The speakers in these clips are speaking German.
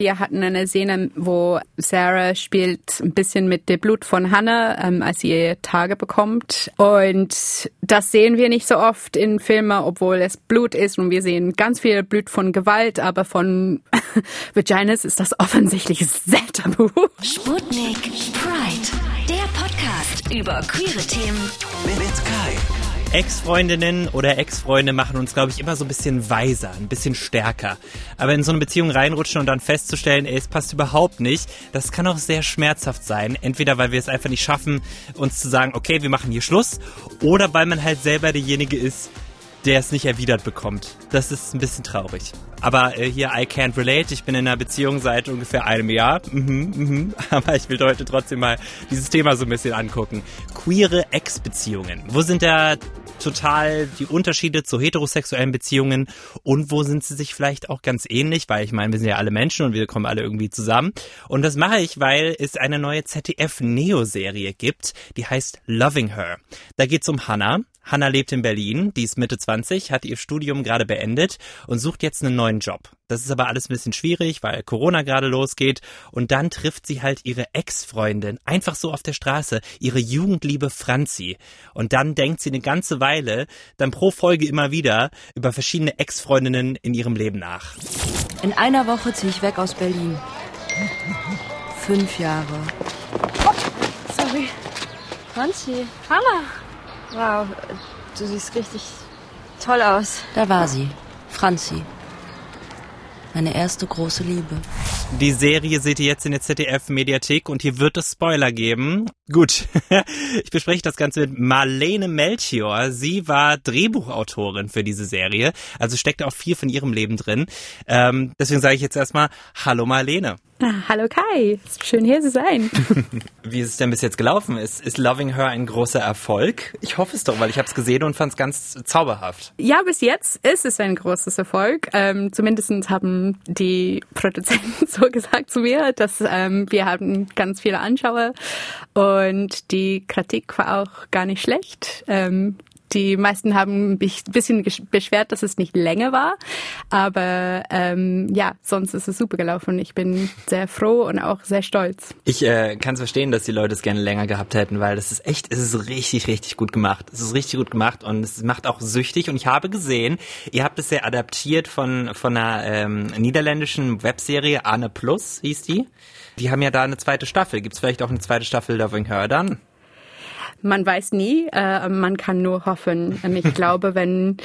Wir hatten eine Szene, wo Sarah spielt ein bisschen mit dem Blut von Hannah, ähm, als sie ihre Tage bekommt. Und das sehen wir nicht so oft in Filmen, obwohl es Blut ist. Und wir sehen ganz viel Blut von Gewalt, aber von Vaginas ist das offensichtlich sehr tabu. Sputnik Pride, der Podcast über queere Themen mit Kai. Ex-Freundinnen oder Ex-Freunde machen uns, glaube ich, immer so ein bisschen weiser, ein bisschen stärker. Aber in so eine Beziehung reinrutschen und dann festzustellen, ey, es passt überhaupt nicht, das kann auch sehr schmerzhaft sein. Entweder weil wir es einfach nicht schaffen, uns zu sagen, okay, wir machen hier Schluss, oder weil man halt selber derjenige ist, der es nicht erwidert bekommt. Das ist ein bisschen traurig. Aber äh, hier, I can't relate. Ich bin in einer Beziehung seit ungefähr einem Jahr. Mhm, mhm. Aber ich will heute trotzdem mal dieses Thema so ein bisschen angucken. Queere Ex-Beziehungen. Wo sind da total die Unterschiede zu heterosexuellen Beziehungen und wo sind sie sich vielleicht auch ganz ähnlich? Weil ich meine, wir sind ja alle Menschen und wir kommen alle irgendwie zusammen. Und das mache ich, weil es eine neue ZDF-Neo-Serie gibt, die heißt Loving Her. Da geht's um Hannah. Hanna lebt in Berlin, die ist Mitte 20, hat ihr Studium gerade beendet und sucht jetzt einen neuen Job. Das ist aber alles ein bisschen schwierig, weil Corona gerade losgeht und dann trifft sie halt ihre Ex-Freundin einfach so auf der Straße, ihre Jugendliebe Franzi. Und dann denkt sie eine ganze Weile, dann pro Folge immer wieder über verschiedene Ex-Freundinnen in ihrem Leben nach. In einer Woche ziehe ich weg aus Berlin. Fünf Jahre. Sorry. Franzi, Hanna. Wow, du siehst richtig toll aus. da war sie. Franzi. Meine erste große Liebe. Die Serie seht ihr jetzt in der ZDF-Mediathek und hier wird es Spoiler geben. Gut, ich bespreche das Ganze mit Marlene Melchior. Sie war Drehbuchautorin für diese Serie, also steckt auch viel von ihrem Leben drin. Ähm, deswegen sage ich jetzt erstmal Hallo Marlene. Ah, hallo Kai, schön hier zu sein. Wie ist es denn bis jetzt gelaufen? Ist, ist Loving Her ein großer Erfolg? Ich hoffe es doch, weil ich habe es gesehen und fand es ganz zauberhaft. Ja, bis jetzt ist es ein großes Erfolg. Ähm, zumindest haben die Produzenten so gesagt zu mir, dass ähm, wir haben ganz viele Anschauer und die Kritik war auch gar nicht schlecht. Ähm, die meisten haben mich ein bisschen beschwert, dass es nicht länger war. Aber ähm, ja, sonst ist es super gelaufen. Ich bin sehr froh und auch sehr stolz. Ich äh, kann es verstehen, dass die Leute es gerne länger gehabt hätten, weil das ist echt, es ist richtig, richtig gut gemacht. Es ist richtig gut gemacht und es macht auch süchtig. Und ich habe gesehen, ihr habt es ja adaptiert von, von einer ähm, niederländischen Webserie, Anne Plus hieß die. Die haben ja da eine zweite Staffel. Gibt es vielleicht auch eine zweite Staffel Loving Her dann? Man weiß nie, äh, man kann nur hoffen. Ich glaube, wenn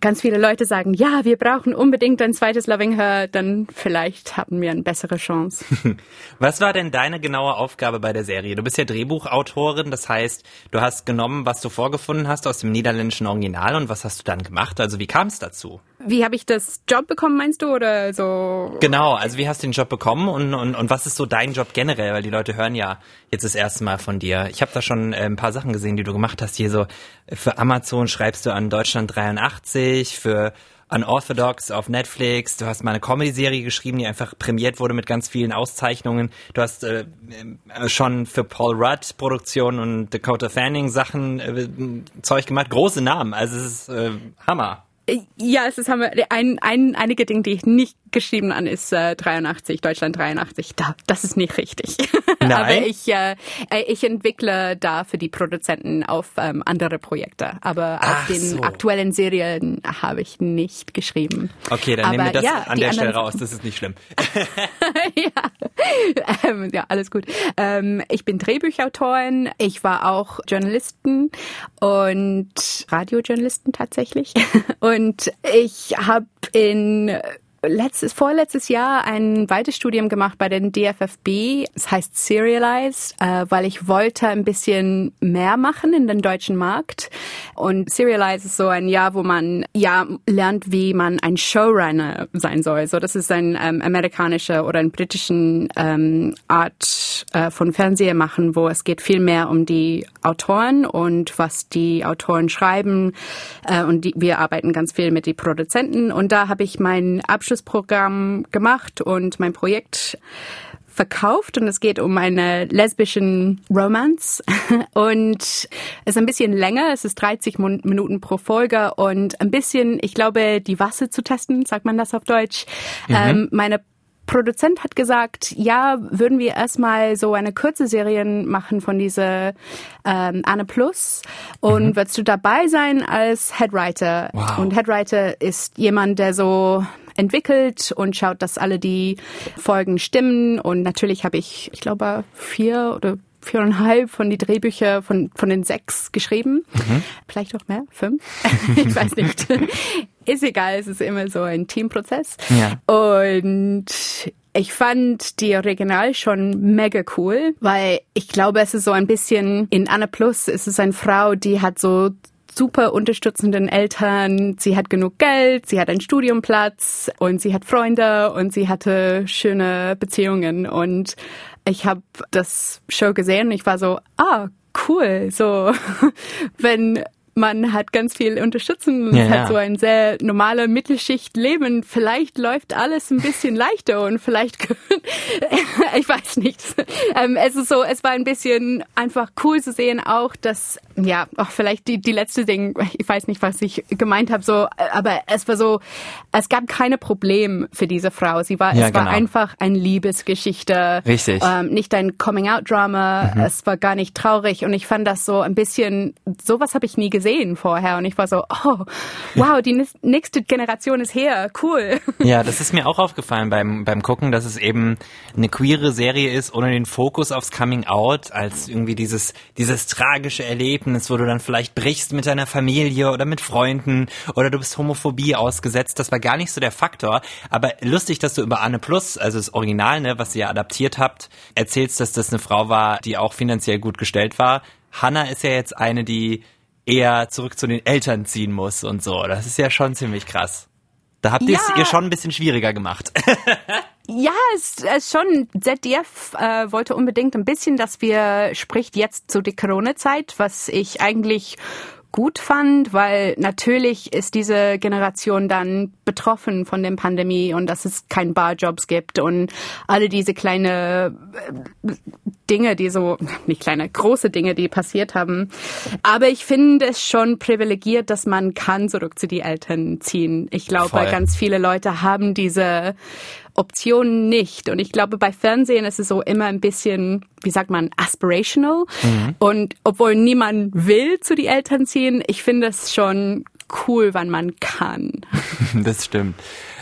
ganz viele Leute sagen, ja, wir brauchen unbedingt ein zweites Loving Her, dann vielleicht haben wir eine bessere Chance. Was war denn deine genaue Aufgabe bei der Serie? Du bist ja Drehbuchautorin, das heißt, du hast genommen, was du vorgefunden hast aus dem niederländischen Original und was hast du dann gemacht? Also wie kam es dazu? Wie habe ich das Job bekommen, meinst du, oder so? Genau, also wie hast du den Job bekommen und, und, und was ist so dein Job generell? Weil die Leute hören ja jetzt das erste Mal von dir. Ich habe da schon äh, ein paar Sachen gesehen, die du gemacht hast. Hier so für Amazon schreibst du an Deutschland 83, für Unorthodox auf Netflix. Du hast mal eine Comedy-Serie geschrieben, die einfach prämiert wurde mit ganz vielen Auszeichnungen. Du hast äh, schon für Paul Rudd Produktion und Dakota Fanning Sachen äh, Zeug gemacht. Große Namen. Also es ist äh, Hammer. Ja, es ist haben wir ein, ein, einige Dinge, die ich nicht geschrieben an ist äh, 83, Deutschland 83. Da, das ist nicht richtig. Nein. Aber ich, äh, ich entwickle da für die Produzenten auf ähm, andere Projekte. Aber Ach auf den so. aktuellen Serien habe ich nicht geschrieben. Okay, dann Aber nehmen wir das ja, an der Stelle raus. Das ist nicht schlimm. ja. Ähm, ja, alles gut. Ähm, ich bin Drehbuchautorin. Ich war auch Journalistin und Radiojournalistin tatsächlich. Und ich habe in letztes, vorletztes Jahr ein weites Studium gemacht bei den DFFB. Es heißt Serialized, äh, weil ich wollte ein bisschen mehr machen in den deutschen Markt. Und Serialized ist so ein Jahr, wo man ja lernt, wie man ein Showrunner sein soll. So, das ist ein ähm, amerikanischer oder ein britischen ähm, Art äh, von Fernseher machen, wo es geht viel mehr um die Autoren und was die Autoren schreiben. Äh, und die, wir arbeiten ganz viel mit den Produzenten. Und da habe ich mein Abschlussprogramm gemacht und mein Projekt verkauft und es geht um eine lesbischen Romance und es ist ein bisschen länger, es ist 30 Mon- Minuten pro Folge und ein bisschen, ich glaube, die Wasser zu testen, sagt man das auf Deutsch. Ähm, meine Produzent hat gesagt, ja, würden wir erstmal so eine kurze Serie machen von dieser ähm, Anne Plus und mhm. würdest du dabei sein als Headwriter? Wow. Und Headwriter ist jemand, der so entwickelt und schaut, dass alle die Folgen stimmen. Und natürlich habe ich, ich glaube, vier oder viereinhalb von die Drehbücher von, von den sechs geschrieben. Mhm. Vielleicht auch mehr, fünf. ich weiß nicht. Ist egal, es ist immer so ein Teamprozess. Ja. Und ich fand die Original schon mega cool, weil ich glaube, es ist so ein bisschen in Anna Plus, es ist eine Frau, die hat so super unterstützenden Eltern. Sie hat genug Geld, sie hat einen Studiumplatz und sie hat Freunde und sie hatte schöne Beziehungen. Und ich habe das Show gesehen und ich war so, ah, cool. So, wenn man hat ganz viel Unterstützung, ja, hat ja. so ein sehr normale Mittelschicht-Leben. Vielleicht läuft alles ein bisschen leichter und vielleicht, ich weiß nicht. Ähm, es ist so, es war ein bisschen einfach cool zu sehen auch, dass, ja, auch vielleicht die, die letzte Ding, ich weiß nicht, was ich gemeint habe, so, aber es war so, es gab keine Probleme für diese Frau. Sie war, ja, es war genau. einfach eine Liebesgeschichte. Richtig. Ähm, nicht ein Coming-out-Drama. Mhm. Es war gar nicht traurig und ich fand das so ein bisschen, sowas habe ich nie gesehen gesehen vorher und ich war so, oh, wow, die nächste Generation ist her, cool. Ja, das ist mir auch aufgefallen beim, beim Gucken, dass es eben eine queere Serie ist, ohne den Fokus aufs Coming Out, als irgendwie dieses, dieses tragische Erlebnis, wo du dann vielleicht brichst mit deiner Familie oder mit Freunden oder du bist Homophobie ausgesetzt. Das war gar nicht so der Faktor. Aber lustig, dass du über Anne Plus, also das Original, ne, was ihr adaptiert habt, erzählst, dass das eine Frau war, die auch finanziell gut gestellt war. Hannah ist ja jetzt eine, die eher zurück zu den Eltern ziehen muss und so. Das ist ja schon ziemlich krass. Da habt ihr es ihr schon ein bisschen schwieriger gemacht. Ja, es ist schon. ZDF äh, wollte unbedingt ein bisschen, dass wir spricht jetzt zu der Corona-Zeit, was ich eigentlich gut fand, weil natürlich ist diese Generation dann betroffen von der Pandemie und dass es kein Barjobs gibt und alle diese kleine äh, Dinge, die so, nicht kleine, große Dinge, die passiert haben. Aber ich finde es schon privilegiert, dass man kann zurück zu die Eltern ziehen. Ich glaube, Voll. ganz viele Leute haben diese Optionen nicht. Und ich glaube, bei Fernsehen ist es so immer ein bisschen, wie sagt man, aspirational. Mhm. Und obwohl niemand will zu die Eltern ziehen, ich finde es schon cool, wann man kann. Das stimmt.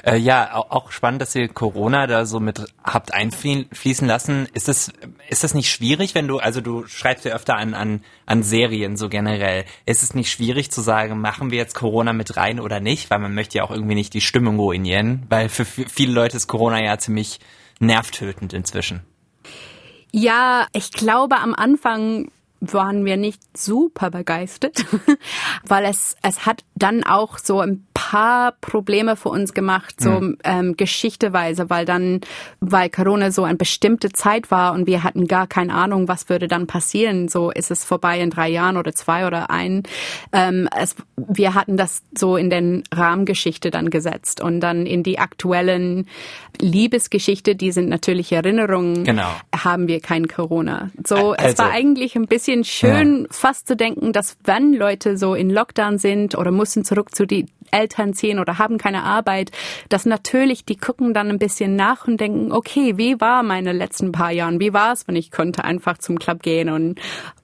Äh, ja, auch spannend, dass ihr Corona da so mit habt einfließen lassen. Ist das, ist das nicht schwierig, wenn du, also du schreibst ja öfter an, an, an Serien so generell. Ist es nicht schwierig zu sagen, machen wir jetzt Corona mit rein oder nicht? Weil man möchte ja auch irgendwie nicht die Stimmung ruinieren, weil für viele Leute ist Corona ja ziemlich nervtötend inzwischen. Ja, ich glaube am Anfang waren wir nicht super begeistert, weil es, es hat dann auch so ein paar Probleme für uns gemacht, so mhm. ähm, geschichteweise, weil dann, weil Corona so eine bestimmte Zeit war und wir hatten gar keine Ahnung, was würde dann passieren. So ist es vorbei in drei Jahren oder zwei oder ein. Ähm, es, wir hatten das so in den Rahmengeschichte dann gesetzt und dann in die aktuellen Liebesgeschichte, die sind natürlich Erinnerungen, genau. haben wir kein Corona. So, also, es war eigentlich ein bisschen schön, ja. fast zu denken, dass wenn Leute so in Lockdown sind oder müssen zurück zu die Eltern ziehen oder haben keine Arbeit, dass natürlich die gucken dann ein bisschen nach und denken, okay, wie war meine letzten paar Jahren? Wie war es, wenn ich konnte einfach zum Club gehen und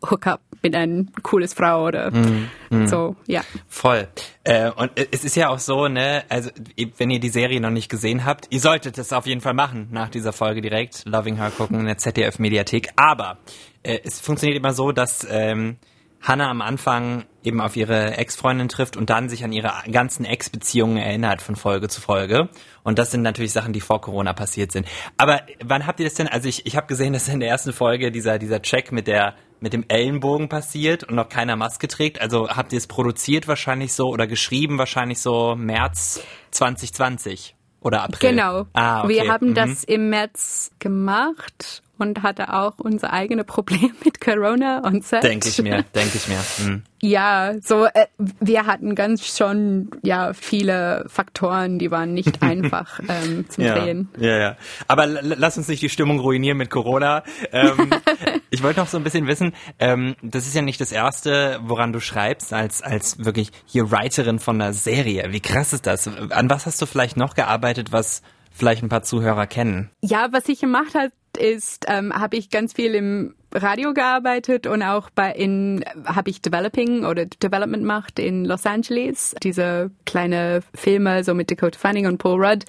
hook up mit einer cooles Frau oder mm, mm. so, ja. Voll. Äh, und es ist ja auch so, ne, also wenn ihr die Serie noch nicht gesehen habt, ihr solltet es auf jeden Fall machen, nach dieser Folge direkt Loving Her gucken in der ZDF Mediathek. Aber äh, es funktioniert immer so, dass ähm, Hannah am Anfang eben auf ihre Ex-Freundin trifft und dann sich an ihre ganzen Ex-Beziehungen erinnert von Folge zu Folge. Und das sind natürlich Sachen, die vor Corona passiert sind. Aber wann habt ihr das denn? Also ich, ich habe gesehen, dass in der ersten Folge dieser, dieser Check mit der mit dem Ellenbogen passiert und noch keiner Maske trägt. Also habt ihr es produziert wahrscheinlich so oder geschrieben wahrscheinlich so März 2020 oder April? Genau. Ah, okay. Wir haben mhm. das im März gemacht und hatte auch unser eigene Problem mit Corona und Set. Denke ich mir, denke ich mir. Hm. Ja, so äh, wir hatten ganz schon ja viele Faktoren, die waren nicht einfach ähm, zum ja, Drehen. Ja, ja. Aber lass uns nicht die Stimmung ruinieren mit Corona. Ähm, ich wollte noch so ein bisschen wissen, ähm, das ist ja nicht das erste, woran du schreibst als als wirklich hier Writerin von einer Serie. Wie krass ist das? An was hast du vielleicht noch gearbeitet, was vielleicht ein paar Zuhörer kennen? Ja, was ich gemacht habe, ist, ähm, habe ich ganz viel im Radio gearbeitet und auch bei in habe ich Developing oder Development gemacht in Los Angeles. Diese kleine Filme so mit Dakota Fanning und Paul Rudd.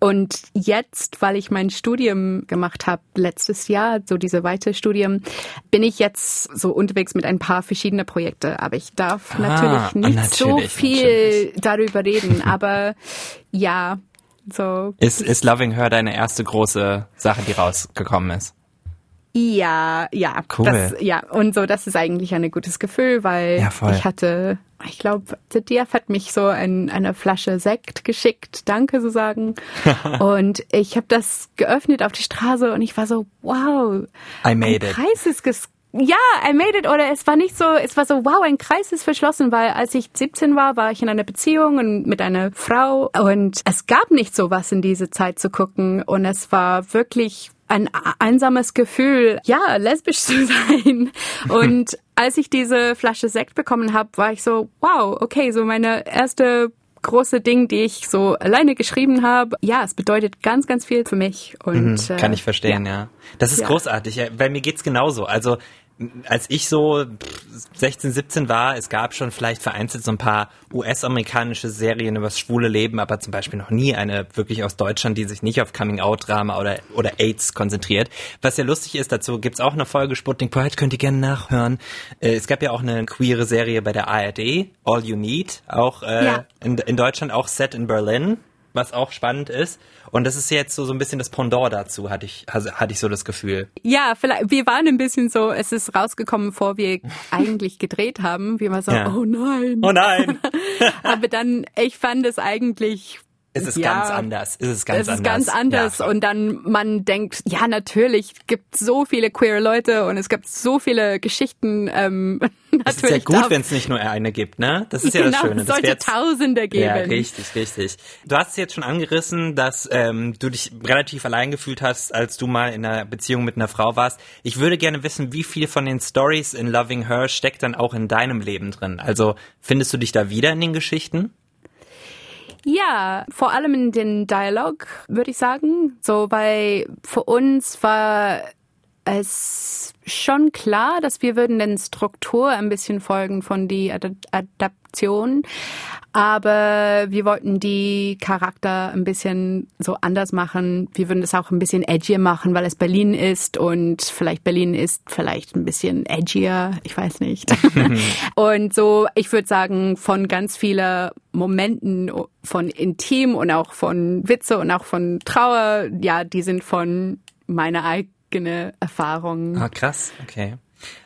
Und jetzt, weil ich mein Studium gemacht habe letztes Jahr, so diese weitere Studium, bin ich jetzt so unterwegs mit ein paar verschiedene Projekte. Aber ich darf Ah, natürlich nicht natürlich, so viel natürlich. darüber reden. Aber ja, so Ist, ist Loving Her deine erste große Sache, die rausgekommen ist? Ja, ja. Cool. Das, ja, und so, das ist eigentlich ein gutes Gefühl, weil Ja, ich hatte, ich glaube, ZDF hat mich so ein, eine Flasche Sekt geschickt, danke so sagen. und ich habe das geöffnet auf die Straße und ich war so, wow, I made ein it. Kreis ist ja, I made it. Oder es war nicht so, es war so, wow, ein Kreis ist verschlossen, weil als ich 17 war, war ich in einer Beziehung und mit einer Frau und es gab nicht so was in diese Zeit zu gucken und es war wirklich ein einsames Gefühl, ja, lesbisch zu sein. Und als ich diese Flasche Sekt bekommen habe, war ich so, wow, okay, so meine erste große Ding, die ich so alleine geschrieben habe. Ja, es bedeutet ganz, ganz viel für mich. Und Mhm, Kann äh, ich verstehen, ja. Das ist Ja. großartig. Ja, bei mir geht's genauso. Also als ich so pff, 16, 17 war, es gab schon vielleicht vereinzelt so ein paar US-amerikanische Serien über das schwule Leben, aber zum Beispiel noch nie eine wirklich aus Deutschland, die sich nicht auf Coming-out-Drama oder, oder AIDS konzentriert. Was ja lustig ist, dazu gibt's auch eine Folge Sputnik Pride, könnt ihr gerne nachhören. Äh, es gab ja auch eine queere Serie bei der ARD, All You Need, auch äh, Ja. in, in Deutschland auch set in Berlin was auch spannend ist. Und das ist jetzt so, so ein bisschen das Pendant dazu, hatte ich, hatte ich so das Gefühl. Ja, vielleicht, wir waren ein bisschen so, es ist rausgekommen, bevor wir eigentlich gedreht haben. Wir waren so, Ja. oh nein. Oh nein! Aber dann, ich fand es eigentlich. Es ist ja, ganz anders. Es ist ganz es ist anders. ganz anders Ja, und dann man denkt, ja natürlich gibt so viele queere Leute und es gibt so viele Geschichten. Ähm, es ist ja gut, wenn es nicht nur eine gibt, ne? Das ist ja genau, das Schöne. es sollte Tausende geben. Ja, richtig, richtig. Du hast es jetzt schon angerissen, dass ähm, du dich relativ allein gefühlt hast, als du mal in einer Beziehung mit einer Frau warst. Ich würde gerne wissen, wie viel von den Stories in Loving Her steckt dann auch in deinem Leben drin? Also findest du dich da wieder in den Geschichten? Ja, vor allem in den Dialog, würde ich sagen. So, weil für uns war es schon klar, dass wir würden den Struktur ein bisschen folgen von die Ad Adaption. Aber wir wollten die Charakter ein bisschen so anders machen. Wir würden es auch ein bisschen edgier machen, weil es Berlin ist und vielleicht Berlin ist vielleicht ein bisschen edgier. Ich weiß nicht. und so, ich würde sagen, von ganz vielen Momenten von Intim und auch von Witze und auch von Trauer, ja, die sind von meiner eigenen Erfahrung. Ah, krass, okay.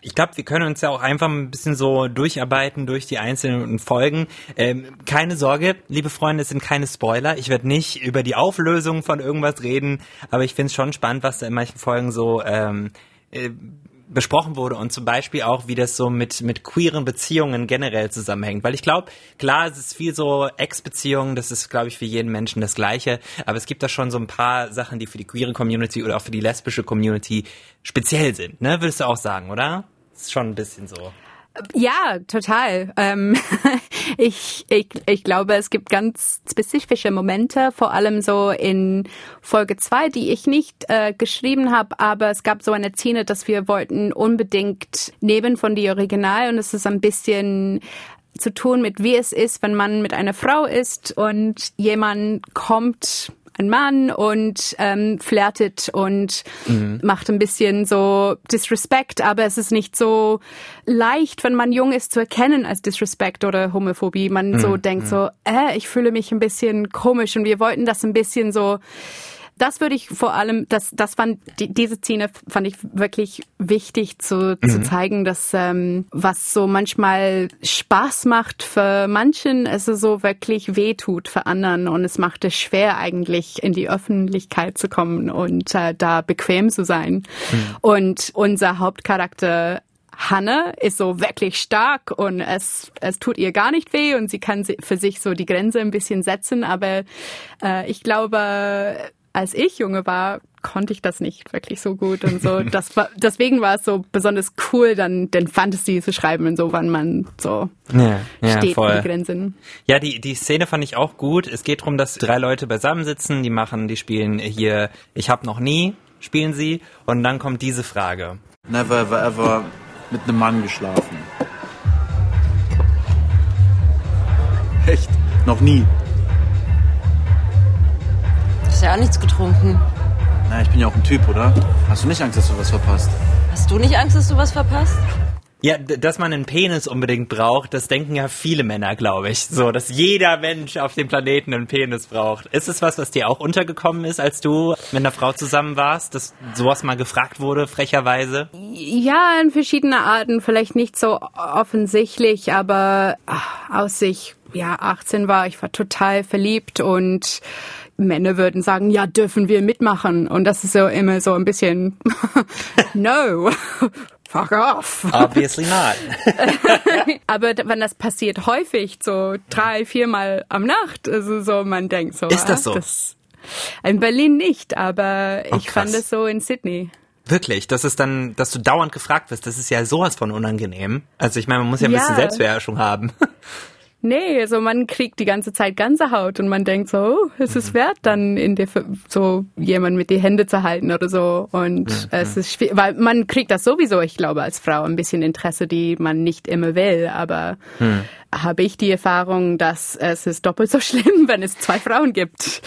Ich glaube, wir können uns ja auch einfach ein bisschen so durcharbeiten durch die einzelnen Folgen. Ähm, keine Sorge, liebe Freunde, es sind keine Spoiler. Ich werde nicht über die Auflösung von irgendwas reden, aber ich finde es schon spannend, was da in manchen Folgen so ähm, äh, besprochen wurde und zum Beispiel auch, wie das so mit, mit queeren Beziehungen generell zusammenhängt. Weil ich glaube, klar, es ist viel so Ex-Beziehungen, das ist, glaube ich, für jeden Menschen das Gleiche, aber es gibt da schon so ein paar Sachen, die für die queere Community oder auch für die lesbische Community speziell sind, ne? Würdest du auch sagen, oder? Ist schon ein bisschen so. Ja, total. Ähm, ich, ich, ich glaube, es gibt ganz spezifische Momente, vor allem so in Folge zwei, die ich nicht äh, geschrieben habe, aber es gab so eine Szene, dass wir wollten unbedingt nehmen von die Original und es ist ein bisschen zu tun mit, wie es ist, wenn man mit einer Frau ist und jemand kommt ein Mann und ähm, flirtet und macht ein bisschen so Disrespect, aber es ist nicht so leicht, wenn man jung ist, zu erkennen als Disrespect oder Homophobie. Man so denkt so, äh, ich fühle mich ein bisschen komisch und wir wollten das ein bisschen so das würde ich vor allem, das, das fand, die, diese Szene fand ich wirklich wichtig zu, zu zeigen, dass ähm, was so manchmal Spaß macht für manchen, es so wirklich wehtut für anderen und es macht es schwer eigentlich in die Öffentlichkeit zu kommen und äh, da bequem zu sein. Und unser Hauptcharakter Hanne ist so wirklich stark und es, es tut ihr gar nicht weh und sie kann für sich so die Grenze ein bisschen setzen. Aber äh, ich glaube, als ich junge war, konnte ich das nicht wirklich so gut und so. Das war, deswegen war es so besonders cool, dann den Fantasy zu schreiben und so, wann man so Ja, ja, steht voll. für die Grenzen. Ja, die, die Szene fand ich auch gut. Es geht darum, dass drei Leute beisammensitzen, die machen, die spielen hier Ich hab noch nie, spielen sie, und dann kommt diese Frage. Never ever ever mit einem Mann geschlafen. Echt? Noch nie. Hast ja auch nichts getrunken. Na, ich bin ja auch ein Typ, oder? Hast du nicht Angst, dass du was verpasst? Hast du nicht Angst, dass du was verpasst? Ja, dass man einen Penis unbedingt braucht, das denken ja viele Männer, glaube ich. So, dass jeder Mensch auf dem Planeten einen Penis braucht. Ist es was, was dir auch untergekommen ist, als du mit einer Frau zusammen warst, dass sowas mal gefragt wurde, frecherweise? Ja, in verschiedene Arten, vielleicht nicht so offensichtlich, aber ach, aus ich ja 18 war, ich war total verliebt und Männer würden sagen, ja, dürfen wir mitmachen und das ist so immer so ein bisschen no. Fuck off. Obviously not. Aber wenn das passiert häufig, so drei, viermal am Nacht, also so, man denkt so. Ist das ah, so? in Berlin nicht, aber Oh, ich fand krass. es so in Sydney. Wirklich, das ist dann, dass du dauernd gefragt wirst, das ist ja sowas von unangenehm. Also ich meine, man muss ja ein Ja. bisschen Selbstbeherrschung haben. Nee, also man kriegt die ganze Zeit ganze Haut und man denkt so, oh, es ist wert, dann in der, so jemand mit die Hände zu halten oder so. Und es ist schwierig, weil man kriegt das sowieso, ich glaube, als Frau ein bisschen Interesse, die man nicht immer will. Aber habe ich die Erfahrung, dass es ist doppelt so schlimm, wenn es zwei Frauen gibt.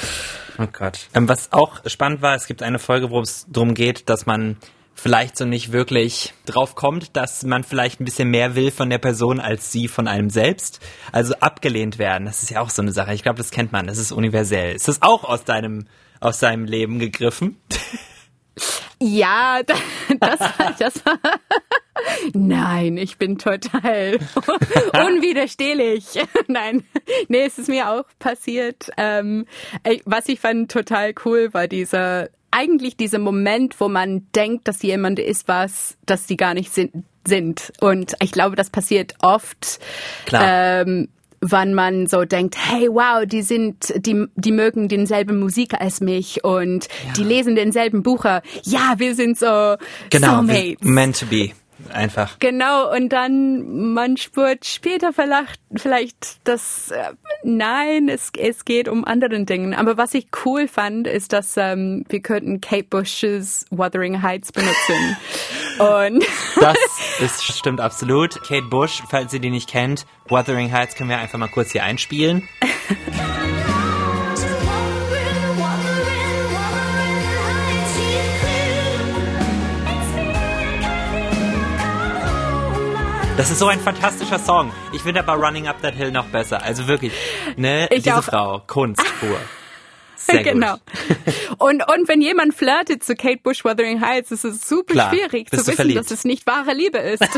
Oh Gott. Ähm, was auch spannend war, es gibt eine Folge, wo es darum geht, dass man vielleicht so nicht wirklich drauf kommt, dass man vielleicht ein bisschen mehr will von der Person als sie von einem selbst. Also abgelehnt werden, das ist ja auch so eine Sache. Ich glaube, das kennt man, das ist universell. Ist das auch aus deinem, aus deinem Leben gegriffen? Ja, da- das war, das war, nein, ich bin total unwiderstehlich. Nein, nee, es ist mir auch passiert. Ähm, was ich fand total cool war dieser, eigentlich dieser Moment, wo man denkt, dass jemand ist was, dass sie gar nicht sind. sind. Und ich glaube, das passiert oft. Klar. Ähm, wann man so denkt, hey, wow, die sind, die, die mögen denselben Musik als mich und die lesen denselben Bücher. Ja, wir sind so Genau, Soulmates. meant to be. Einfach. Genau, und dann man spürt später vielleicht, vielleicht das, äh, nein, es, es geht um anderen Dingen. Aber was ich cool fand, ist, dass ähm, wir könnten Kate Bush's Wuthering Heights benutzen. und Das ist, stimmt absolut. Kate Bush, falls ihr die nicht kennt, Wuthering Heights können wir einfach mal kurz hier einspielen. Das ist so ein fantastischer Song. Ich finde aber Running Up That Hill noch besser. Also wirklich, ne, Ich diese auch. Frau, Kunst pur. Sehr genau. gut. Und, und wenn jemand flirtet zu Kate Bush Wuthering Heights, ist es super Klar, schwierig zu wissen, verliebt. dass es nicht wahre Liebe ist.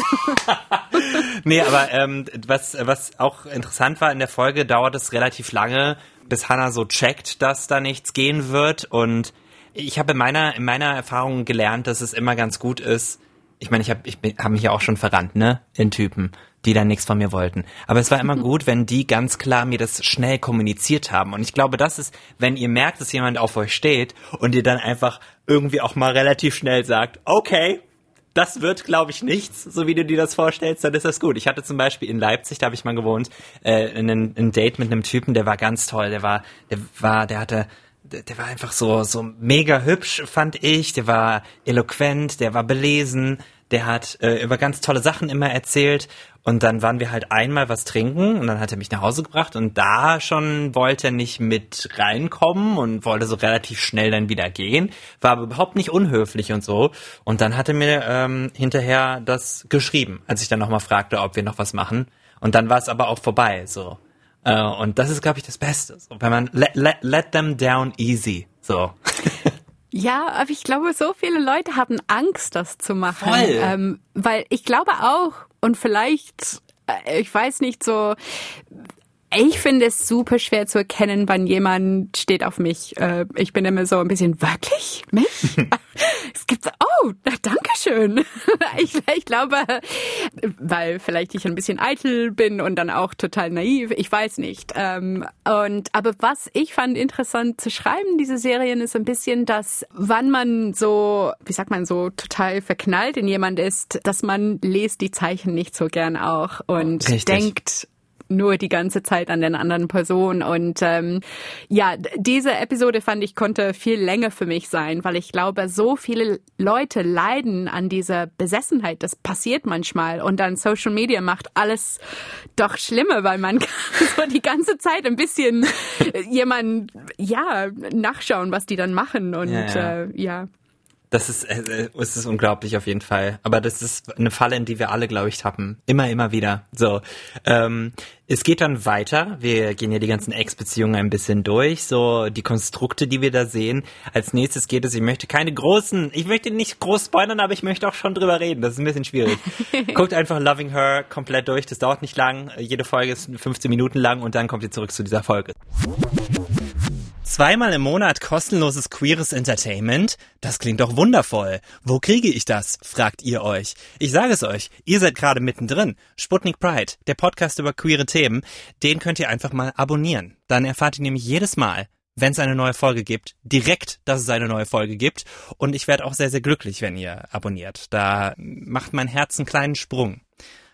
Nee, aber ähm, was, was auch interessant war in der Folge, dauert es relativ lange, bis Hannah so checkt, dass da nichts gehen wird. Und ich habe in meiner, in meiner Erfahrung gelernt, dass es immer ganz gut ist. Ich meine, ich habe ich hab mich ja auch schon verrannt, ne? In Typen, die dann nichts von mir wollten. Aber es war immer gut, wenn die ganz klar mir das schnell kommuniziert haben. Und ich glaube, das ist, wenn ihr merkt, dass jemand auf euch steht und ihr dann einfach irgendwie auch mal relativ schnell sagt, okay, das wird, glaube ich, nichts, so wie du dir das vorstellst, dann ist das gut. Ich hatte zum Beispiel in Leipzig, da habe ich mal gewohnt, äh, ein, ein Date mit einem Typen, der war ganz toll, der war, der war, der hatte, der, war einfach so, so mega hübsch, fand ich, der war eloquent, der war belesen, der hat äh, über ganz tolle Sachen immer erzählt und dann waren wir halt einmal was trinken und dann hat er mich nach Hause gebracht und da schon wollte er nicht mit reinkommen und wollte so relativ schnell dann wieder gehen, war aber überhaupt nicht unhöflich und so. Und dann hat er mir ähm, hinterher das geschrieben, als ich dann nochmal fragte, ob wir noch was machen. Und dann war es aber auch vorbei, so. Äh, und das ist, glaube ich, das Beste. So, wenn man let, let, let them down easy. So. Ja, aber ich glaube, so viele Leute haben Angst, das zu machen. Voll. Ähm, weil ich glaube auch, und vielleicht, äh, ich weiß nicht so, ich finde es super schwer zu erkennen, wann jemand steht auf mich. Äh, ich bin immer so ein bisschen, wirklich? Mich? es gibt so, oh, danke schön. Ich, ich glaube, weil vielleicht ich ein bisschen eitel bin und dann auch total naiv. Ich weiß nicht. Ähm, und aber was ich fand interessant zu schreiben, diese Serien, ist ein bisschen, dass wann man so, wie sagt man so, total verknallt in jemand ist, dass man liest die Zeichen nicht so gern auch und Richtig. denkt nur die ganze Zeit an den anderen Person. Und ähm, ja, diese Episode fand ich konnte viel länger für mich sein, weil ich glaube, so viele Leute leiden an dieser Besessenheit. Das passiert manchmal. Und dann Social Media macht alles doch schlimmer, weil man kann so die ganze Zeit ein bisschen jemand, ja, nachschauen, was die dann machen. Und Ja, ja. Äh, ja. Das ist, äh, es ist unglaublich auf jeden Fall. Aber das ist eine Falle, in die wir alle, glaube ich, tappen. Immer, immer wieder. So. Ähm, es geht dann weiter. Wir gehen ja die ganzen Ex-Beziehungen ein bisschen durch. So, die Konstrukte, die wir da sehen. Als nächstes geht es, ich möchte keine großen, ich möchte nicht groß spoilern, aber ich möchte auch schon drüber reden. Das ist ein bisschen schwierig. Guckt einfach Loving Her komplett durch. Das dauert nicht lang. Jede Folge ist 15 Minuten lang und dann kommt ihr zurück zu dieser Folge. Zweimal im Monat kostenloses queeres Entertainment? Das klingt doch wundervoll. Wo kriege ich das? fragt ihr euch. Ich sage es euch, ihr seid gerade mittendrin. Sputnik Pride, der Podcast über queere Themen, den könnt ihr einfach mal abonnieren. Dann erfahrt ihr nämlich jedes Mal, wenn es eine neue Folge gibt, direkt, dass es eine neue Folge gibt. Und ich werde auch sehr, sehr glücklich, wenn ihr abonniert. Da macht mein Herz einen kleinen Sprung.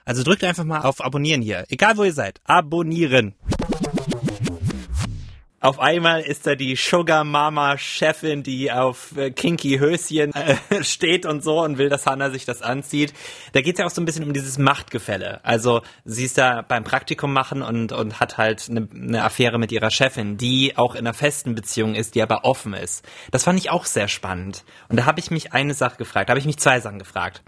Also drückt einfach mal auf Abonnieren hier. Egal wo ihr seid. Abonnieren. Auf einmal ist da die Sugar Mama Chefin, die auf äh, kinky Höschen äh, steht und so und will, dass Hannah sich das anzieht. Da geht's ja auch so ein bisschen um dieses Machtgefälle. Also sie ist da beim Praktikum machen und, und hat halt eine ne Affäre mit ihrer Chefin, die auch in einer festen Beziehung ist, die aber offen ist. Das fand ich auch sehr spannend. Und da habe ich mich eine Sache gefragt, da habe ich mich zwei Sachen gefragt.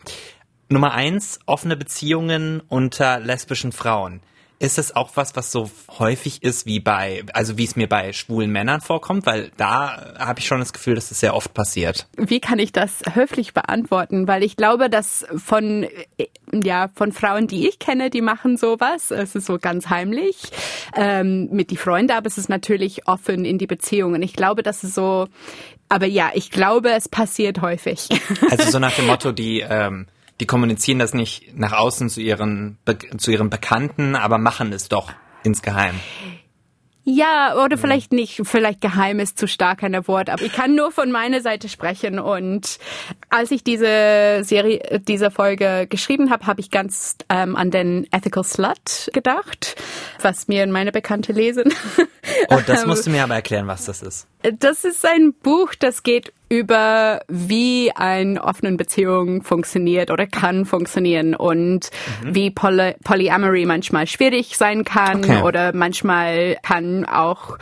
Nummer eins, offene Beziehungen unter lesbischen Frauen. Ist es auch was, was so häufig ist wie bei, also wie es mir bei schwulen Männern vorkommt? Weil da habe ich schon das Gefühl, dass es sehr oft passiert. Wie kann ich das höflich beantworten? Weil ich glaube, dass von, ja, von Frauen, die ich kenne, die machen sowas. Es ist so ganz heimlich ähm, mit die Freunde, aber es ist natürlich offen in die Beziehungen. Ich glaube, das ist so, aber ja, ich glaube, es passiert häufig. Also so nach dem Motto, die, ähm, die kommunizieren das nicht nach außen zu ihren, Be zu ihren Bekannten, aber machen es doch insgeheim. Ja, oder vielleicht nicht, vielleicht geheim ist zu stark ein Wort, aber ich kann nur von meiner Seite sprechen und als ich diese Serie, diese Folge geschrieben habe, habe ich ganz ähm, an den Ethical Slut gedacht, was mir meine Bekannte lesen. Oh, das musst du mir aber erklären, was das ist. Das ist ein Buch, das geht über wie eine offene Beziehung funktioniert oder kann funktionieren und wie Poly Polyamory manchmal schwierig sein kann Okay. oder manchmal kann auch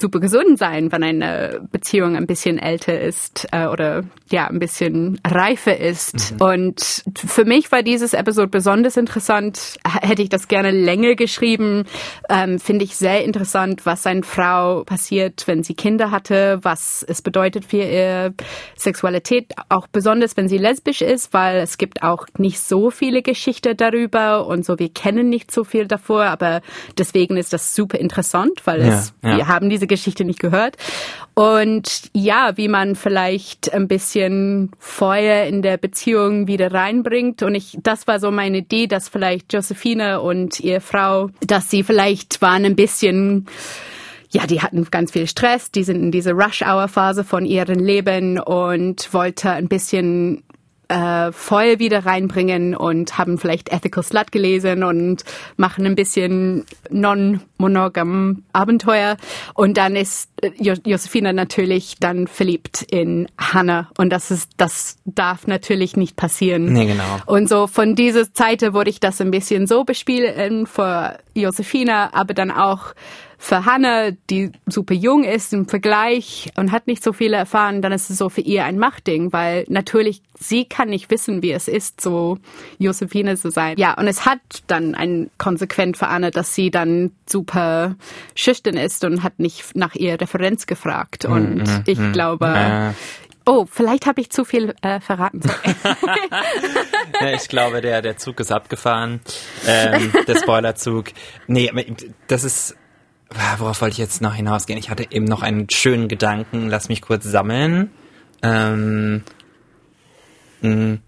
super gesund sein, wenn eine Beziehung ein bisschen älter ist äh, oder ja ein bisschen reifer ist. Und für mich war dieses Episode besonders interessant. Hätte ich das gerne länger geschrieben, ähm, finde ich sehr interessant, was einer Frau passiert, wenn sie Kinder hatte, was es bedeutet für ihr Sexualität, auch besonders wenn sie lesbisch ist, weil es gibt auch nicht so viele Geschichten darüber und so, wir kennen nicht so viel davor, aber deswegen ist das super interessant, weil es, Ja, ja. wir haben diese Geschichte nicht gehört. Und ja, wie man vielleicht ein bisschen Feuer in der Beziehung wieder reinbringt. Und ich, das war so meine Idee, dass vielleicht Josephine und ihre Frau, dass sie vielleicht waren ein bisschen ja, die hatten ganz viel Stress, die sind in diese Rush-Hour-Phase von ihrem Leben und wollte ein bisschen äh, Feuer wieder reinbringen und haben vielleicht Ethical Slut gelesen und machen ein bisschen non-monogam Abenteuer. Und dann ist äh, jo Josephina natürlich dann verliebt in Hannah. Und das ist, das darf natürlich nicht passieren. Nee, genau. Und so von dieser Seite wurde ich das ein bisschen so bespielen für Josephina, aber dann auch für Hannah, die super jung ist im Vergleich und hat nicht so viel erfahren, dann ist es so für ihr ein Machtding, weil natürlich sie kann nicht wissen, wie es ist, so Josephine zu sein. Ja, und es hat dann ein konsequent für Anna, dass sie dann super schüchtern ist und hat nicht nach ihr Referenz gefragt. Und ich glaube, Äh, oh, vielleicht habe ich zu viel äh, verraten. Ja, ich glaube, der, der Zug ist abgefahren. Ähm, der Spoilerzug. Nee, das ist. Ah, Worauf wollte ich jetzt noch hinausgehen? Ich hatte eben noch einen schönen Gedanken. Lass mich kurz sammeln. Ähm, mh.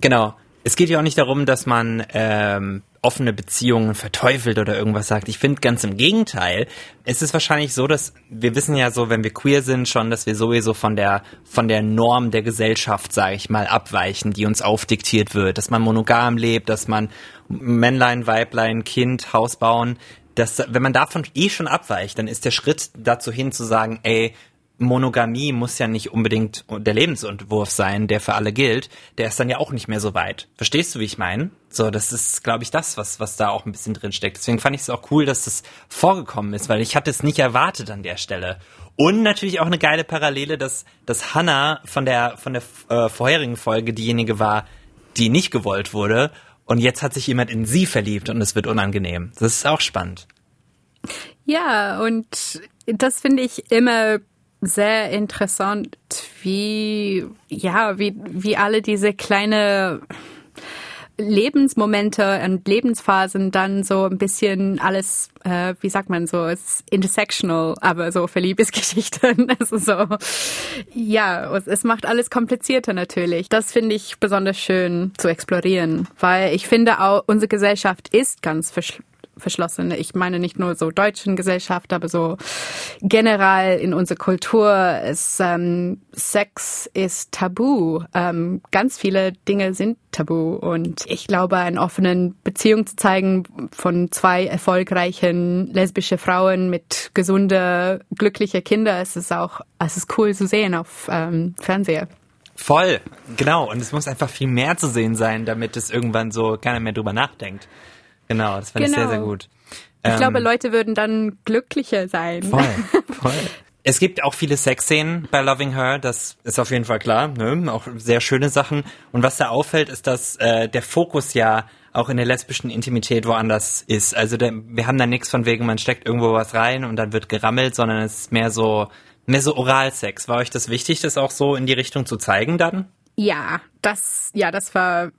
Genau. Es geht ja auch nicht darum, dass man ähm, offene Beziehungen verteufelt oder irgendwas sagt. Ich finde ganz im Gegenteil. Es ist wahrscheinlich so, dass wir wissen ja so, wenn wir queer sind, schon, dass wir sowieso von der von der Norm der Gesellschaft, sage ich mal, abweichen, die uns aufdiktiert wird, dass man monogam lebt, dass man Männlein, Weiblein, Kind, Haus bauen. Dass, wenn man davon eh schon abweicht, dann ist der Schritt dazu hin zu sagen, ey, Monogamie muss ja nicht unbedingt der Lebensentwurf sein, der für alle gilt. Der ist dann ja auch nicht mehr so weit. Verstehst du, wie ich meine? So, das ist, glaube ich, das, was, was da auch ein bisschen drin steckt. Deswegen fand ich es auch cool, dass das vorgekommen ist, weil ich hatte es nicht erwartet an der Stelle. Und natürlich auch eine geile Parallele, dass, dass Hannah von der, von der äh, vorherigen Folge diejenige war, die nicht gewollt wurde. Und jetzt hat sich jemand in sie verliebt und es wird unangenehm. Das ist auch spannend. Ja, und das finde ich immer sehr interessant, wie, ja, wie, wie alle diese kleine Lebensmomente und Lebensphasen dann so ein bisschen alles, äh, wie sagt man so, ist intersectional, aber so für Liebesgeschichten. Also so, ja, es, macht alles komplizierter natürlich. Das finde ich besonders schön zu explorieren, weil ich finde auch, unsere Gesellschaft ist ganz verschlossene. Ich meine nicht nur so deutschen Gesellschaft, aber so generell in unserer Kultur ist ähm, Sex ist tabu. Ähm, ganz viele Dinge sind tabu und ich glaube, eine offenen Beziehung zu zeigen von zwei erfolgreichen lesbische Frauen mit gesunde, glückliche Kinder, es ist auch, es ist cool zu sehen auf ähm, Fernseher. Voll, genau. Und es muss einfach viel mehr zu sehen sein, damit es irgendwann so keiner mehr drüber nachdenkt. Genau, das fand genau. ich sehr, sehr genau. gut. Ich ähm, glaube, Leute würden dann glücklicher sein. Voll, voll. Es gibt auch viele Sexszenen bei Loving Her, das ist auf jeden Fall klar, ne? auch sehr schöne Sachen. Und was da auffällt, ist, dass äh, der Fokus ja auch in der lesbischen Intimität woanders ist. Also der, wir haben da nichts von wegen, man steckt irgendwo was rein und dann wird gerammelt, sondern es ist mehr so mehr so Oralsex. War euch das wichtig, das auch so in die Richtung zu zeigen dann? Ja, das ja, das war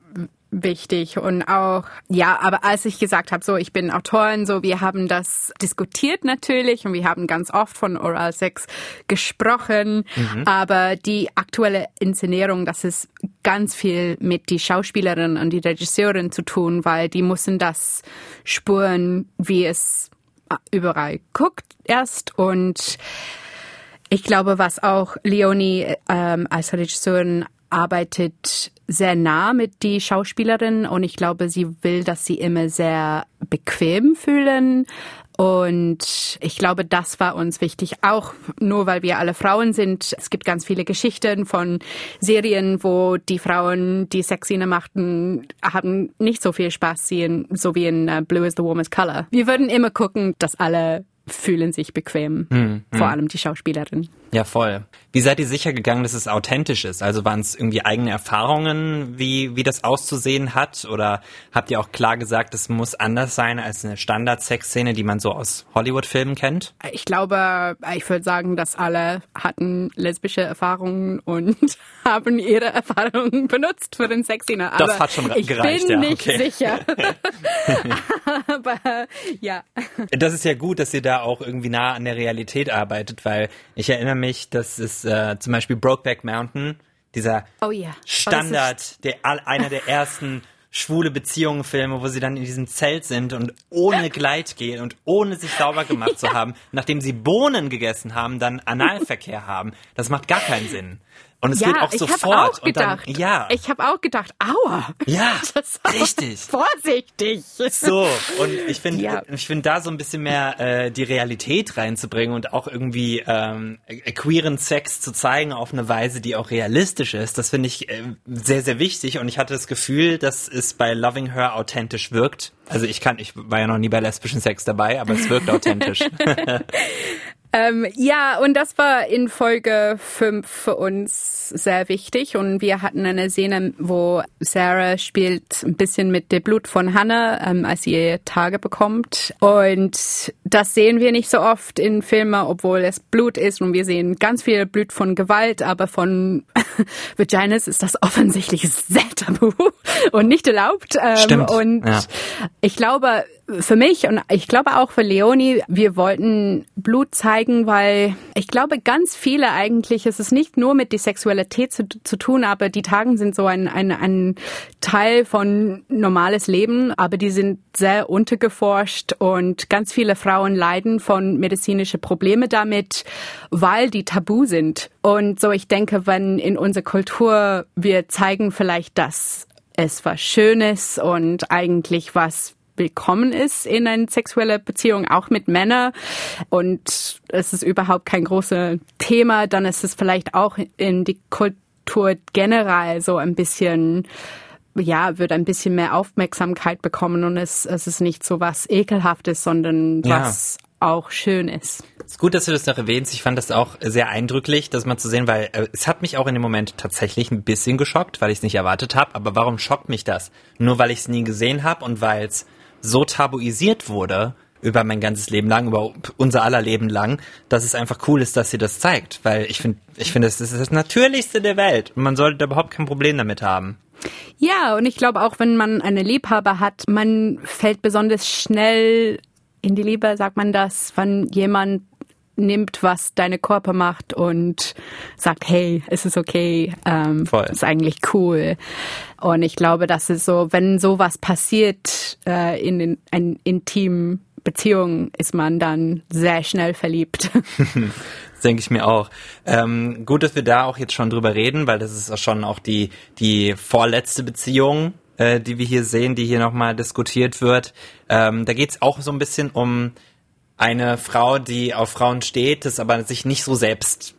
wichtig. Und auch ja, aber als ich gesagt habe, so ich bin Autorin, so wir haben das diskutiert natürlich und wir haben ganz oft von Oral Sex gesprochen, mhm. aber die aktuelle Inszenierung, das ist ganz viel mit die Schauspielerin und die Regisseurin zu tun, weil die müssen das spüren, wie es überall guckt erst. Und ich glaube, was auch Leonie ähm, als Regisseurin arbeitet sehr nah mit die Schauspielerin und ich glaube, sie will, dass sie immer sehr bequem fühlen. Und ich glaube, das war uns wichtig, auch nur weil wir alle Frauen sind. Es gibt ganz viele Geschichten von Serien, wo die Frauen, die Sexszene machten, haben nicht so viel Spaß, so wie in uh, Blue is the Warmest Color. Wir würden immer gucken, dass alle fühlen sich bequem, hm. vor allem die Schauspielerin. Ja, voll. Wie seid ihr sicher gegangen, dass es authentisch ist? Also waren es irgendwie eigene Erfahrungen, wie, wie das auszusehen hat? Oder habt ihr auch klar gesagt, es muss anders sein als eine Standard-Sex-Szene, die man so aus Hollywood-Filmen kennt? Ich glaube, ich würde sagen, dass alle hatten lesbische Erfahrungen und haben ihre Erfahrungen benutzt für den Sexszene. Aber das hat schon ich gereicht, Ich bin ja, nicht okay. sicher. Aber ja. Das ist ja gut, dass ihr da auch irgendwie nah an der Realität arbeitet, weil ich erinnere mich, mich, das ist äh, zum Beispiel Brokeback Mountain, dieser oh yeah. Standard, der einer der ersten schwule Beziehungen-Filme, wo sie dann in diesem Zelt sind und ohne Gleit gehen und ohne sich sauber gemacht zu haben, nachdem sie Bohnen gegessen haben, dann Analverkehr haben. Das macht gar keinen Sinn. Und es ja, geht auch ich sofort. Auch gedacht, dann, ja. Ich habe auch gedacht, aua. Ja, richtig. Vorsichtig. So, und ich finde, ja. ich finde da so ein bisschen mehr äh, die Realität reinzubringen und auch irgendwie ähm, queeren Sex zu zeigen auf eine Weise, die auch realistisch ist, das finde ich äh, sehr, sehr wichtig. Und ich hatte das Gefühl, dass es bei Loving Her authentisch wirkt. Also ich kann, ich war ja noch nie bei lesbischen Sex dabei, aber es wirkt authentisch. Ähm, ja, und das war in Folge 5 für uns sehr wichtig. Und wir hatten eine Szene, wo Sarah spielt ein bisschen mit dem Blut von Hannah, ähm, als sie ihre Tage bekommt. Und das sehen wir nicht so oft in Filmen, obwohl es Blut ist und wir sehen ganz viel Blut von Gewalt, aber von Vaginas ist das offensichtlich sehr tabu und nicht erlaubt. Ähm, Stimmt. Und Ja. ich glaube, für mich und ich glaube auch für Leonie, wir wollten Blut zeigen, weil ich glaube, ganz viele eigentlich, es ist nicht nur mit der Sexualität zu, zu tun, aber die Tagen sind so ein, ein, ein Teil von normales Leben, aber die sind sehr untergeforscht und ganz viele Frauen leiden von medizinischen Probleme damit, weil die tabu sind. Und so ich denke, wenn in unserer Kultur wir zeigen vielleicht, dass es was Schönes und eigentlich was willkommen ist in einer sexuellen Beziehung, auch mit Männern. Und es ist überhaupt kein großes Thema, dann ist es vielleicht auch in die Kultur generell so ein bisschen ja, wird ein bisschen mehr Aufmerksamkeit bekommen und es, es ist nicht so was Ekelhaftes, sondern Ja. was auch schön ist. ist gut, dass du das noch erwähnst. Ich fand das auch sehr eindrücklich, das mal zu sehen, weil äh, es hat mich auch in dem Moment tatsächlich ein bisschen geschockt, weil ich es nicht erwartet habe. Aber warum schockt mich das? Nur weil ich es nie gesehen habe und weil es so tabuisiert wurde über mein ganzes Leben lang, über unser aller Leben lang, dass es einfach cool ist, dass sie das zeigt. Weil ich finde, ich finde, es ist das Natürlichste der Welt. Und man sollte da überhaupt kein Problem damit haben. Ja, und ich glaube auch, wenn man eine Liebhaber hat, man fällt besonders schnell in die Liebe, sagt man das, wenn jemand nimmt, was deine Körper macht und sagt, hey, es ist okay, ähm, Voll. ist eigentlich cool. Und ich glaube, das ist so, wenn sowas passiert äh, in den ein intimen Beziehung, ist man dann sehr schnell verliebt. Das denke ich mir auch. Ähm, gut, dass wir da auch jetzt schon drüber reden, weil das ist auch schon auch die, die vorletzte Beziehung, äh, die wir hier sehen, die hier nochmal diskutiert wird. Ähm, da geht es auch so ein bisschen um eine Frau, die auf Frauen steht, das aber sich nicht so selbst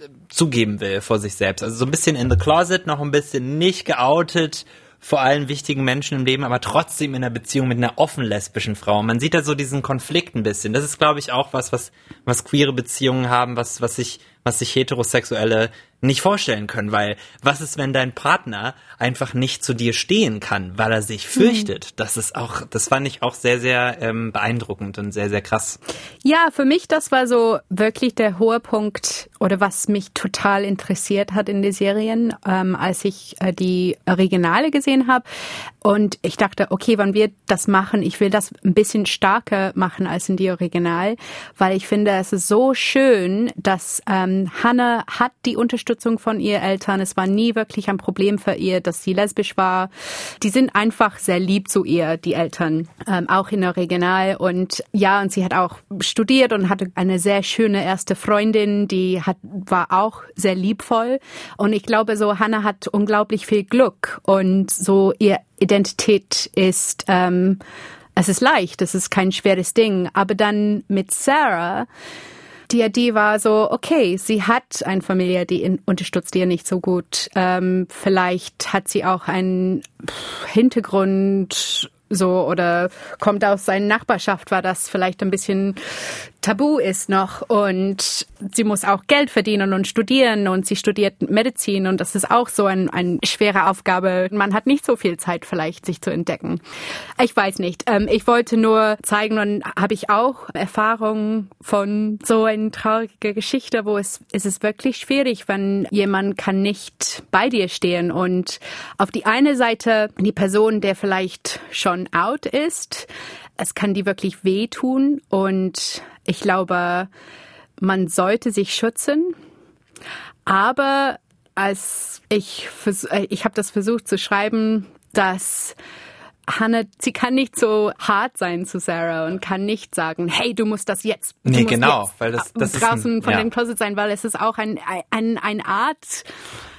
äh, zugeben will vor sich selbst. Also so ein bisschen in the closet, noch ein bisschen nicht geoutet vor allen wichtigen Menschen im Leben, aber trotzdem in einer Beziehung mit einer offen lesbischen Frau. Man sieht da so diesen Konflikt ein bisschen. Das ist, glaube ich, auch was, was, was queere Beziehungen haben, was, was sich, was sich Heterosexuelle nicht vorstellen können, weil was ist, wenn dein Partner einfach nicht zu dir stehen kann, weil er sich fürchtet? Das ist auch, das fand ich auch sehr, sehr ähm, beeindruckend und sehr, sehr krass. Ja, für mich, das war so wirklich der hohe Punkt oder was mich total interessiert hat in den Serien, ähm, als ich äh, die Originale gesehen habe. Und ich dachte, okay, wenn wir das machen, ich will das ein bisschen stärker machen als in die Original, weil ich finde, es ist so schön, dass ähm, Hannah hat die Unterstützung von ihr Eltern. Es war nie wirklich ein Problem für ihr, dass sie lesbisch war. Die sind einfach sehr lieb zu ihr, die Eltern, ähm, auch in der Original. Und ja, und sie hat auch studiert und hatte eine sehr schöne erste Freundin, die hat, war auch sehr liebvoll. Und ich glaube, so Hannah hat unglaublich viel Glück und so ihr Identität ist, ähm, es ist leicht, es ist kein schweres Ding. Aber dann mit Sarah, die Idee war so, okay, sie hat eine Familie, die in, unterstützt ihr nicht so gut. Ähm, vielleicht hat sie auch einen Hintergrund so oder kommt aus seiner Nachbarschaft, war das vielleicht ein bisschen tabu ist noch und sie muss auch Geld verdienen und studieren und sie studiert Medizin und das ist auch so ein, eine schwere Aufgabe. Man hat nicht so viel Zeit vielleicht, sich zu entdecken. Ich weiß nicht. Ähm, ich wollte nur zeigen und habe ich auch Erfahrungen von so einer traurigen Geschichte, wo es, es ist wirklich schwierig, wenn jemand kann nicht bei dir stehen und auf die eine Seite die Person, der vielleicht schon out ist, es kann die wirklich wehtun und ich glaube, man sollte sich schützen. Aber als ich äh, ich habe das versucht zu schreiben, dass Hannah, sie kann nicht so hart sein zu Sarah und kann nicht sagen, hey, du musst das jetzt. Du Nee, genau, jetzt weil das- das ist ein- draußen von ja. dem Closet sein, weil es ist auch ein, ein, eine Art,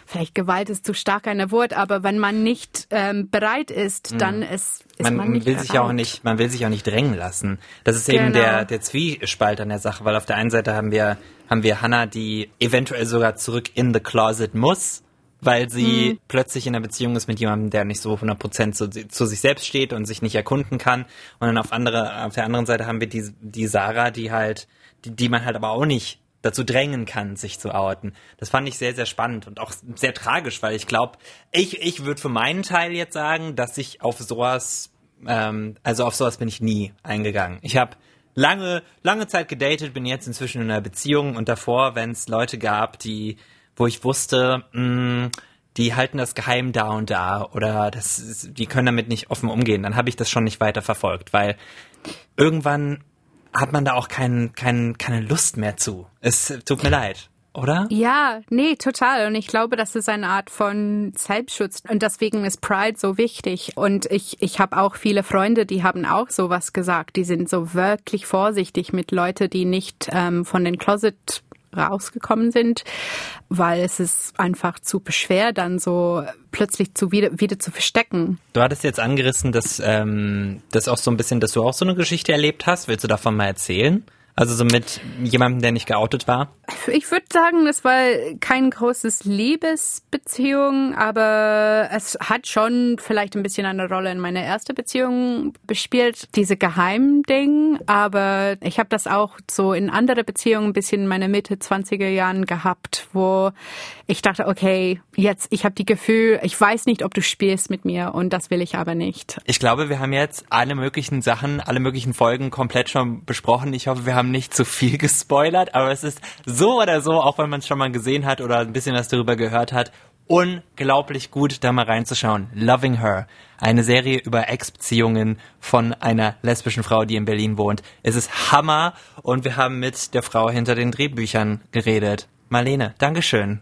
vielleicht Gewalt ist zu stark ein Wort, aber wenn man nicht ähm, bereit ist, dann ist, ist man, Mhm. man nicht will bereit. sich auch nicht, man will sich auch nicht drängen lassen. Das ist eben Genau. der, der Zwiespalt an der Sache, weil auf der einen Seite haben wir, haben wir Hannah, die eventuell sogar zurück in the closet muss, weil sie Mhm. plötzlich in einer Beziehung ist mit jemandem, der nicht so 100% zu, zu sich selbst steht und sich nicht erkunden kann. Und dann auf andere, auf der anderen Seite haben wir die, die Sarah, die halt, die, die man halt aber auch nicht dazu drängen kann, sich zu outen. Das fand ich sehr, sehr spannend und auch sehr tragisch, weil ich glaube, ich, ich würde für meinen Teil jetzt sagen, dass ich auf sowas, ähm, also auf sowas bin ich nie eingegangen. Ich habe lange, lange Zeit gedatet, bin jetzt inzwischen in einer Beziehung und davor, wenn es Leute gab, die, wo ich wusste, mh, die halten das geheim da und da oder das, die können damit nicht offen umgehen, dann habe ich das schon nicht weiter verfolgt, weil irgendwann hat man da auch kein, kein, keine Lust mehr zu. Es tut mir leid oder? Ja, nee, total. Und ich glaube, das ist eine Art von Selbstschutz. Und deswegen ist Pride so wichtig. Und ich, ich habe auch viele Freunde, die haben auch sowas gesagt. Die sind so wirklich vorsichtig mit Leuten, die nicht ähm, von den Closet rausgekommen sind, weil es ist einfach zu beschwer, dann so plötzlich zu wieder, wieder zu verstecken. Du hattest jetzt angerissen, dass ähm, das auch so ein bisschen, dass du auch so eine Geschichte erlebt hast. Willst du davon mal erzählen? Also so mit jemandem, der nicht geoutet war? Ich würde sagen, es war kein großes Liebesbeziehung, aber es hat schon vielleicht ein bisschen eine Rolle in meiner ersten Beziehung gespielt, diese Geheimding. Aber ich habe das auch so in andere Beziehungen ein bisschen in meiner Mitte 20er Jahren gehabt, wo ich dachte, okay, jetzt, ich habe die Gefühl, ich weiß nicht, ob du spielst mit mir und das will ich aber nicht. Ich glaube, wir haben jetzt alle möglichen Sachen, alle möglichen Folgen komplett schon besprochen. Ich hoffe, wir haben nicht zu viel gespoilert, aber es ist so oder so, auch wenn man es schon mal gesehen hat oder ein bisschen was darüber gehört hat, unglaublich gut, da mal reinzuschauen. Loving Her. Eine Serie über Ex-Beziehungen von einer lesbischen Frau, die in Berlin wohnt. Es ist Hammer und wir haben mit der Frau hinter den Drehbüchern geredet. Marlene, Dankeschön.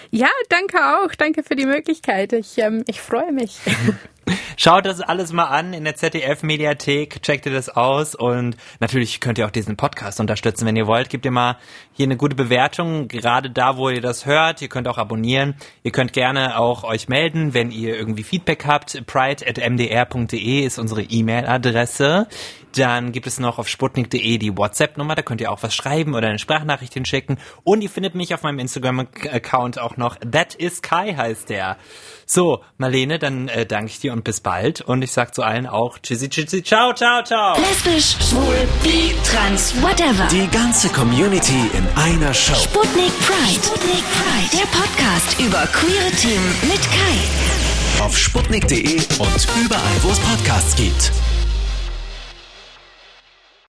Ja, danke auch. Danke für die Möglichkeit. Ich, ähm, ich freue mich. Schaut das alles mal an in der ZDF-Mediathek, checkt ihr das aus und natürlich könnt ihr auch diesen Podcast unterstützen, wenn ihr wollt. Gebt ihr mal hier eine gute Bewertung, gerade da, wo ihr das hört. Ihr könnt auch abonnieren. Ihr könnt gerne auch euch melden, wenn ihr irgendwie Feedback habt. pride.mdr.de ist unsere E-Mail-Adresse. Dann gibt es noch auf sputnik.de die WhatsApp-Nummer, da könnt ihr auch was schreiben oder eine Sprachnachricht hinschicken. Und ihr findet mich auf meinem Instagram-Account auch noch. That is Kai heißt der. So, Marlene, dann äh, danke ich dir und bis bald. Und ich sag zu allen auch Tschüssi, Tschüssi, ciao, ciao, ciao. Lesbisch, schwul, bi, trans, whatever. Die ganze Community in einer Show. Sputnik Pride. Sputnik Pride. Der Podcast über queere Themen mit Kai. Auf sputnik.de und überall, wo es Podcasts gibt.